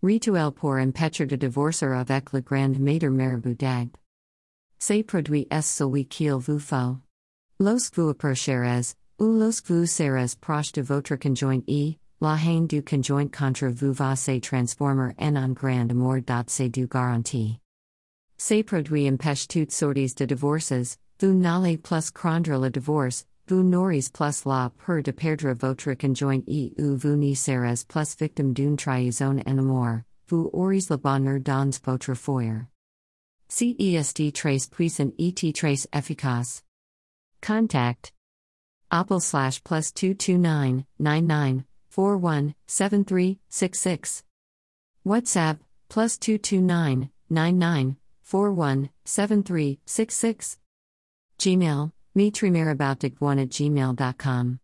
Rituel pour empêcher de divorcer avec le grand maître marabout d'Agde. Ces produits est celui qu'il vous faut. Lorsque vous approcherez, ou lorsque vous serez proche de votre conjoint e, la haine du conjoint contre vous va se transformer en un grand amour dot c'est du garantie. Ces produits empêchent toutes sorties de divorces, vous n'allez plus craindre le divorce, vous n'aurez plus la peur de perdre votre conjoint et ou vous n'y serez plus victime d'une trahison en amour, vous aurez le bonheur dans votre foyer. CESD trace puissant et trace efficace. Contact Apple slash plus 229 99 41 73 66. WhatsApp plus 229 99 41 73 66. Gmail, mitrimaraboutdig1 at gmail.com.